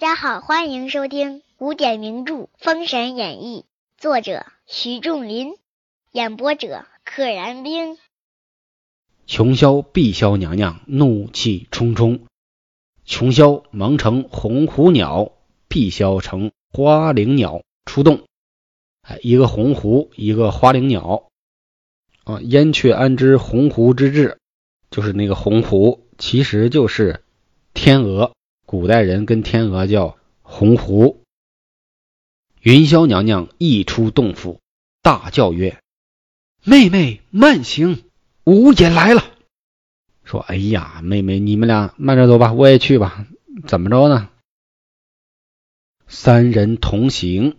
大家好，欢迎收听古典名著《封神演义》，作者徐仲林，演播者可燃冰。琼霄碧霄娘娘怒气冲冲，琼霄蒙成红狐鸟，碧霄成花灵鸟出动。哎，一个红狐，一个花灵鸟。啊，燕雀安知鸿鹄之志？就是那个鸿鹄，其实就是天鹅。古代人跟天鹅叫鸿鹄。云霄娘娘一出洞府，大叫曰：“妹妹慢行，吾也来了。”说：“哎呀，妹妹，你们俩慢着走吧，我也去吧。怎么着呢？”三人同行，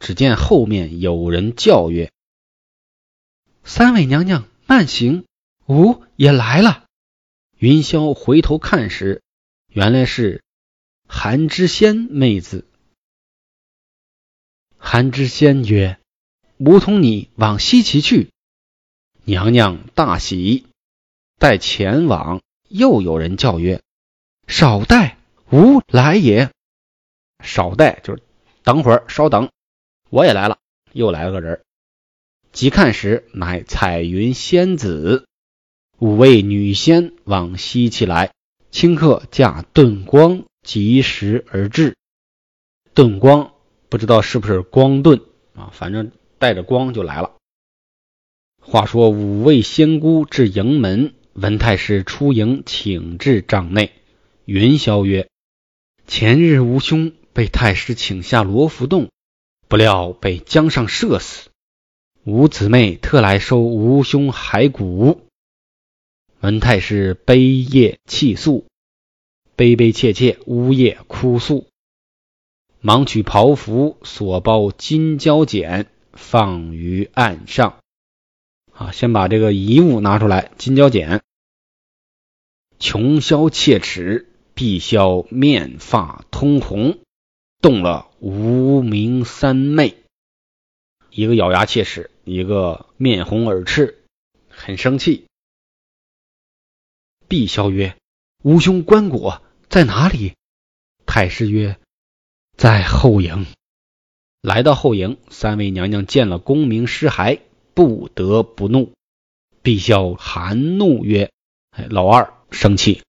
只见后面有人叫曰：“三位娘娘慢行，吾也来了。”云霄回头看时。原来是韩知仙妹子。韩知仙曰：“吾同你往西岐去。”娘娘大喜，待前往，又有人叫曰：“少待，吾来也。”少待就是等会儿，稍等，我也来了。又来了个人，即看时，乃彩云仙子，五位女仙往西岐来。顷刻驾遁光疾时而至，遁光不知道是不是光遁啊，反正带着光就来了。话说五位仙姑至营门，文太师出营，请至帐内。云霄曰：“前日吾兄被太师请下罗浮洞，不料被江上射死。吾姊妹特来收吾兄骸骨。”文太师悲咽泣诉，悲悲切切，呜咽哭诉，忙取袍服，所包金胶剪，放于案上。啊，先把这个遗物拿出来，金胶剪。琼霄切齿，碧霄面发通红，动了无名三昧。一个咬牙切齿，一个面红耳赤，很生气。碧霄曰：“吾兄关果在哪里？”太师曰：“在后营。”来到后营，三位娘娘见了功名尸骸，不得不怒。碧霄含怒曰：“老二生气，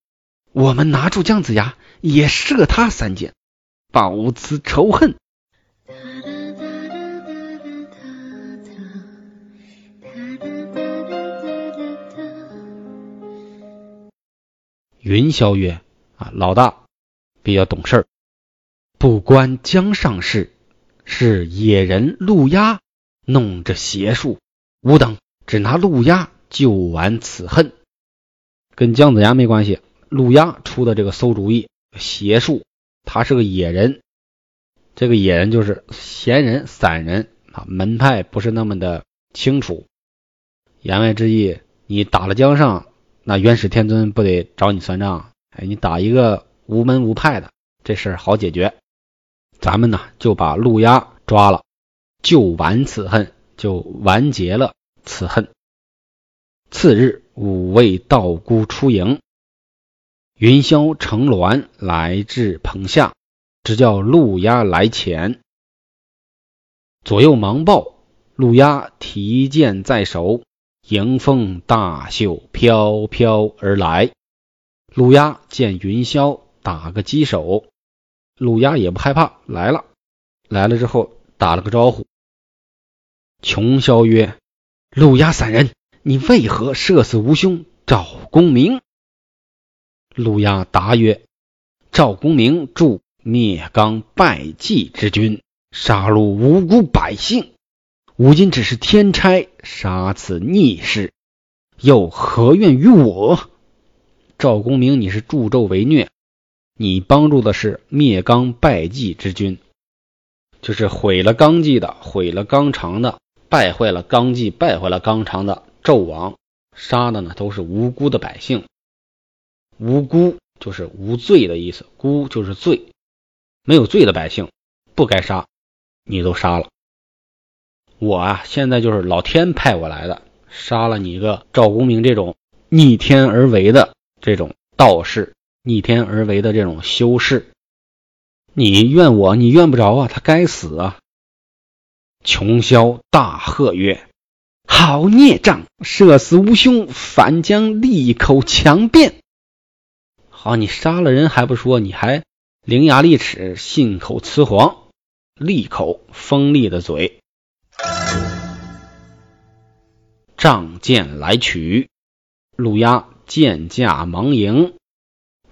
我们拿住姜子牙，也射他三箭，报此仇恨。”云霄曰：“啊，老大比较懂事儿，不关江上事，是野人陆压弄着邪术，吾等只拿陆压救完此恨，跟姜子牙没关系。陆压出的这个馊主意，邪术，他是个野人，这个野人就是闲人、散人啊，门派不是那么的清楚。言外之意，你打了江上。”那元始天尊不得找你算账？哎，你打一个无门无派的，这事儿好解决。咱们呢就把陆压抓了，就完此恨，就完结了此恨。次日，五位道姑出营，云霄乘鸾来至棚下，只叫陆压来前。左右忙报，陆压提剑在手。迎风大袖飘飘而来，陆压见云霄打个击手，陆压也不害怕，来了，来了之后打了个招呼。琼霄曰：“陆压三人，你为何射死吾兄赵公明？”陆压答曰：“赵公明助灭刚败绩之君，杀戮无辜百姓。”吾今只是天差杀此逆士，又何怨于我？赵公明，你是助纣为虐，你帮助的是灭纲败绩之君，就是毁了纲纪的，毁了纲常的，败坏了纲纪，败坏了纲常的纣王，杀的呢都是无辜的百姓。无辜就是无罪的意思，辜就是罪，没有罪的百姓不该杀，你都杀了。我啊，现在就是老天派我来的，杀了你一个赵公明这种逆天而为的这种道士，逆天而为的这种修士。你怨我，你怨不着啊，他该死啊！琼霄大喝曰：“好孽障，射死无兄，反将利口强辩。好，你杀了人还不说，你还伶牙俐齿，信口雌黄，利口锋利的嘴。仗剑来取，陆压剑架忙迎，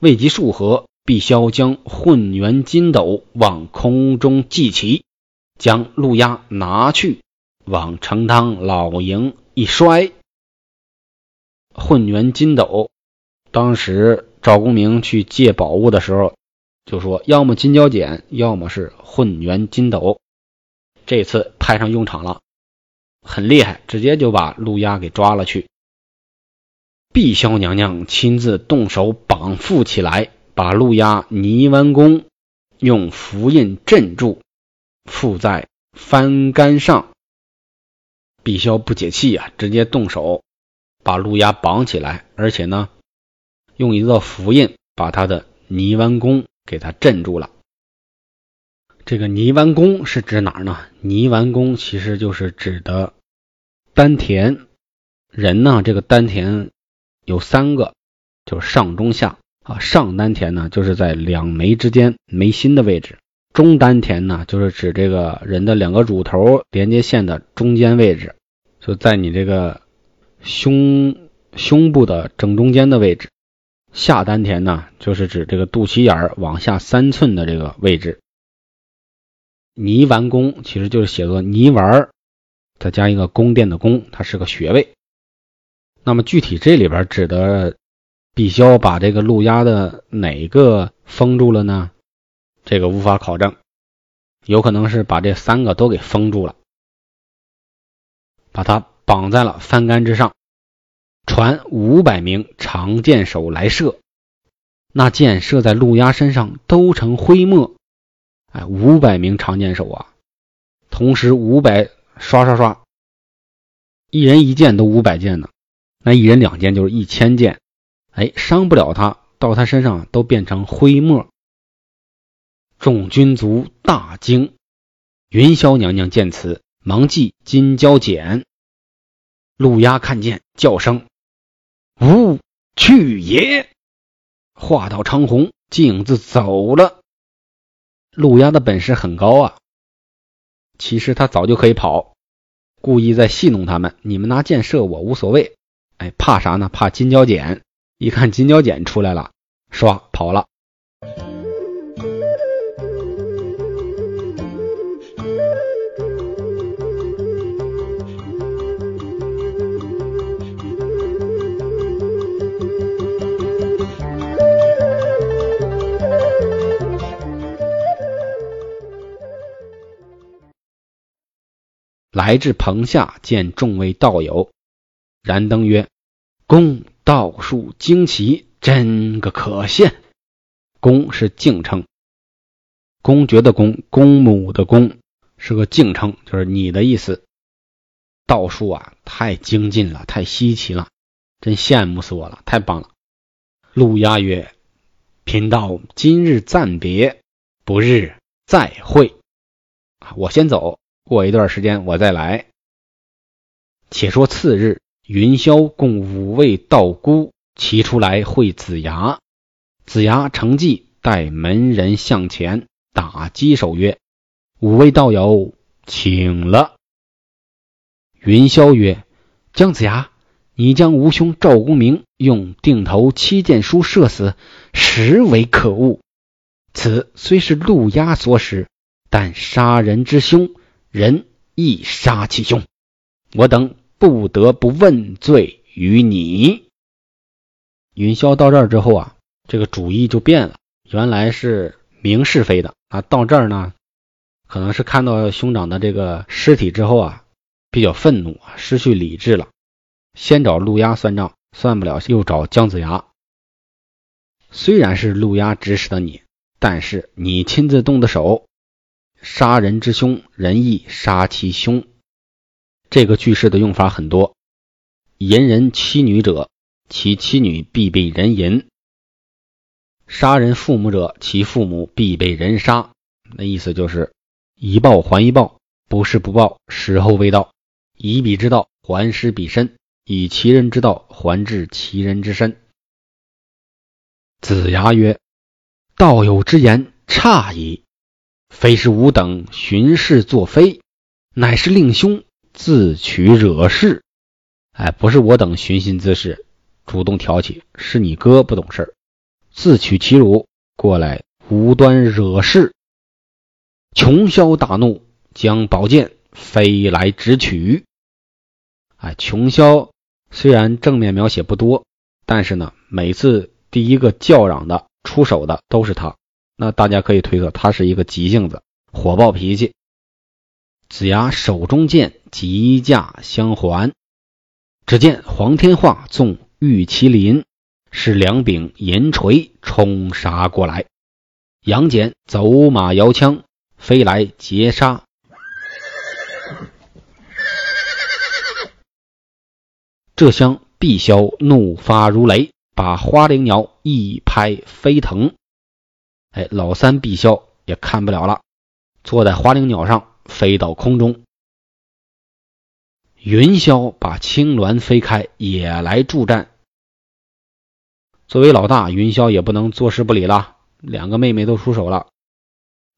未及数合。”毕萧将混元金斗往空中祭起，将陆压拿去，往成汤老营一摔。混元金斗，当时赵公明去借宝物的时候，就说要么金蛟剪，要么是混元金斗。这次派上用场了，很厉害，直接就把陆压给抓了去。碧霄娘娘亲自动手绑缚起来。把陆压泥丸宫用符印镇住，附在幡杆上。碧霄不解气啊，直接动手把陆压绑起来，而且呢，用一个符印把他的泥丸宫给他镇住了。这个泥丸宫是指哪儿呢？泥丸宫其实就是指的丹田。人呢，这个丹田有三个，就是上中下。啊，上丹田呢，就是在两眉之间眉心的位置；中丹田呢，就是指这个人的两个乳头连接线的中间位置，就在你这个胸胸部的正中间的位置。下丹田呢，就是指这个肚脐眼儿往下三寸的这个位置。泥丸宫其实就是写作泥丸儿，再加一个宫殿的宫，它是个穴位。那么具体这里边指的。毕霄把这个陆压的哪个封住了呢？这个无法考证，有可能是把这三个都给封住了，把它绑在了帆杆之上，传五百名长箭手来射，那箭射在陆压身上都成灰墨。哎，五百名长剑手啊，同时五百刷刷刷，一人一箭都五百箭呢，那一人两箭就是一千箭。哎，伤不了他，到他身上都变成灰沫。众军卒大惊，云霄娘娘见此，忙记金蛟剪。陆压看见，叫声：“吾去也！”话到长虹，径自走了。陆压的本事很高啊，其实他早就可以跑，故意在戏弄他们。你们拿箭射我无所谓，哎，怕啥呢？怕金角剪。一看金角剪出来了，唰跑了。来至棚下，见众位道友，燃灯曰：“公。”道术惊奇，真个可羡。公是敬称，公爵的公，公母的公，是个敬称，就是你的意思。道术啊，太精进了，太稀奇了，真羡慕死我了，太棒了。陆压曰：“贫道今日暂别，不日再会。我先走，过一段时间我再来。”且说次日。云霄共五位道姑齐出来会子牙，子牙乘计带门人向前打击手曰：“五位道友，请了。”云霄曰：“姜子牙，你将吾兄赵公明用定投七箭书射死，实为可恶。此虽是陆压所使，但杀人之凶，人亦杀其兄。我等。”不得不问罪于你。云霄到这儿之后啊，这个主意就变了。原来是明是非的啊，到这儿呢，可能是看到兄长的这个尸体之后啊，比较愤怒啊，失去理智了。先找陆压算账，算不了，又找姜子牙。虽然是陆压指使的你，但是你亲自动的手，杀人之凶，人亦杀其凶。这个句式的用法很多，淫人妻女者，其妻女必被人淫。杀人父母者，其父母必被人杀。那意思就是以报还以报，不是不报，时候未到。以彼之道还施彼身，以其人之道还治其人之身。子牙曰：“道友之言差矣，非是吾等寻事作非，乃是令兄自取惹事。哎，不是我等寻衅滋事，主动挑起，是你哥不懂事。”自取其辱，过来无端惹事。穷枭大怒，将宝剑飞来直取。哎，穷枭虽然正面描写不多，但是呢，每次第一个叫嚷的、出手的都是他。那大家可以推测，他是一个急性子、火爆脾气。子牙手中剑急驾相还，只见黄天化纵玉麒麟。使两柄银锤冲杀过来，杨戬走马摇枪飞来截杀。这厢碧霄怒发如雷，把花灵鸟一拍飞腾。哎，老三碧霄也看不了了，坐在花灵鸟上飞到空中。云霄把青鸾飞开，也来助战。作为老大，云霄也不能坐视不理了。两个妹妹都出手了，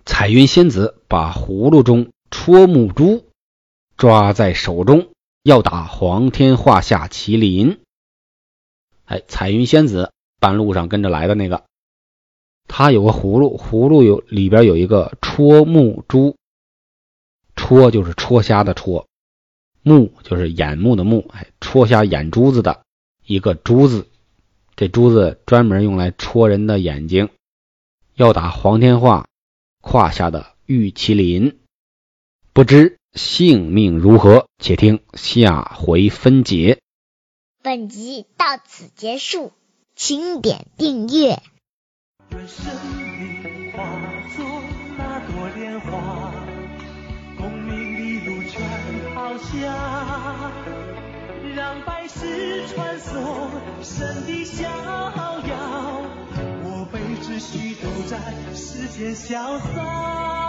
彩云仙子把葫芦中戳木珠抓在手中，要打黄天化下麒麟。哎，彩云仙子半路上跟着来的那个，它有个葫芦，葫芦有里边有一个戳木珠，戳就是戳瞎的戳，目就是眼目的目，哎，戳瞎眼珠子的一个珠子。这珠子专门用来戳人的眼睛，要打黄天化胯下的玉麒麟，不知性命如何，且听下回分解。本集到此结束，请点订阅。愿生命化作那朵莲花，功名利禄全抛下，让百世穿梭，神的逍遥，我辈只需都在世间潇洒。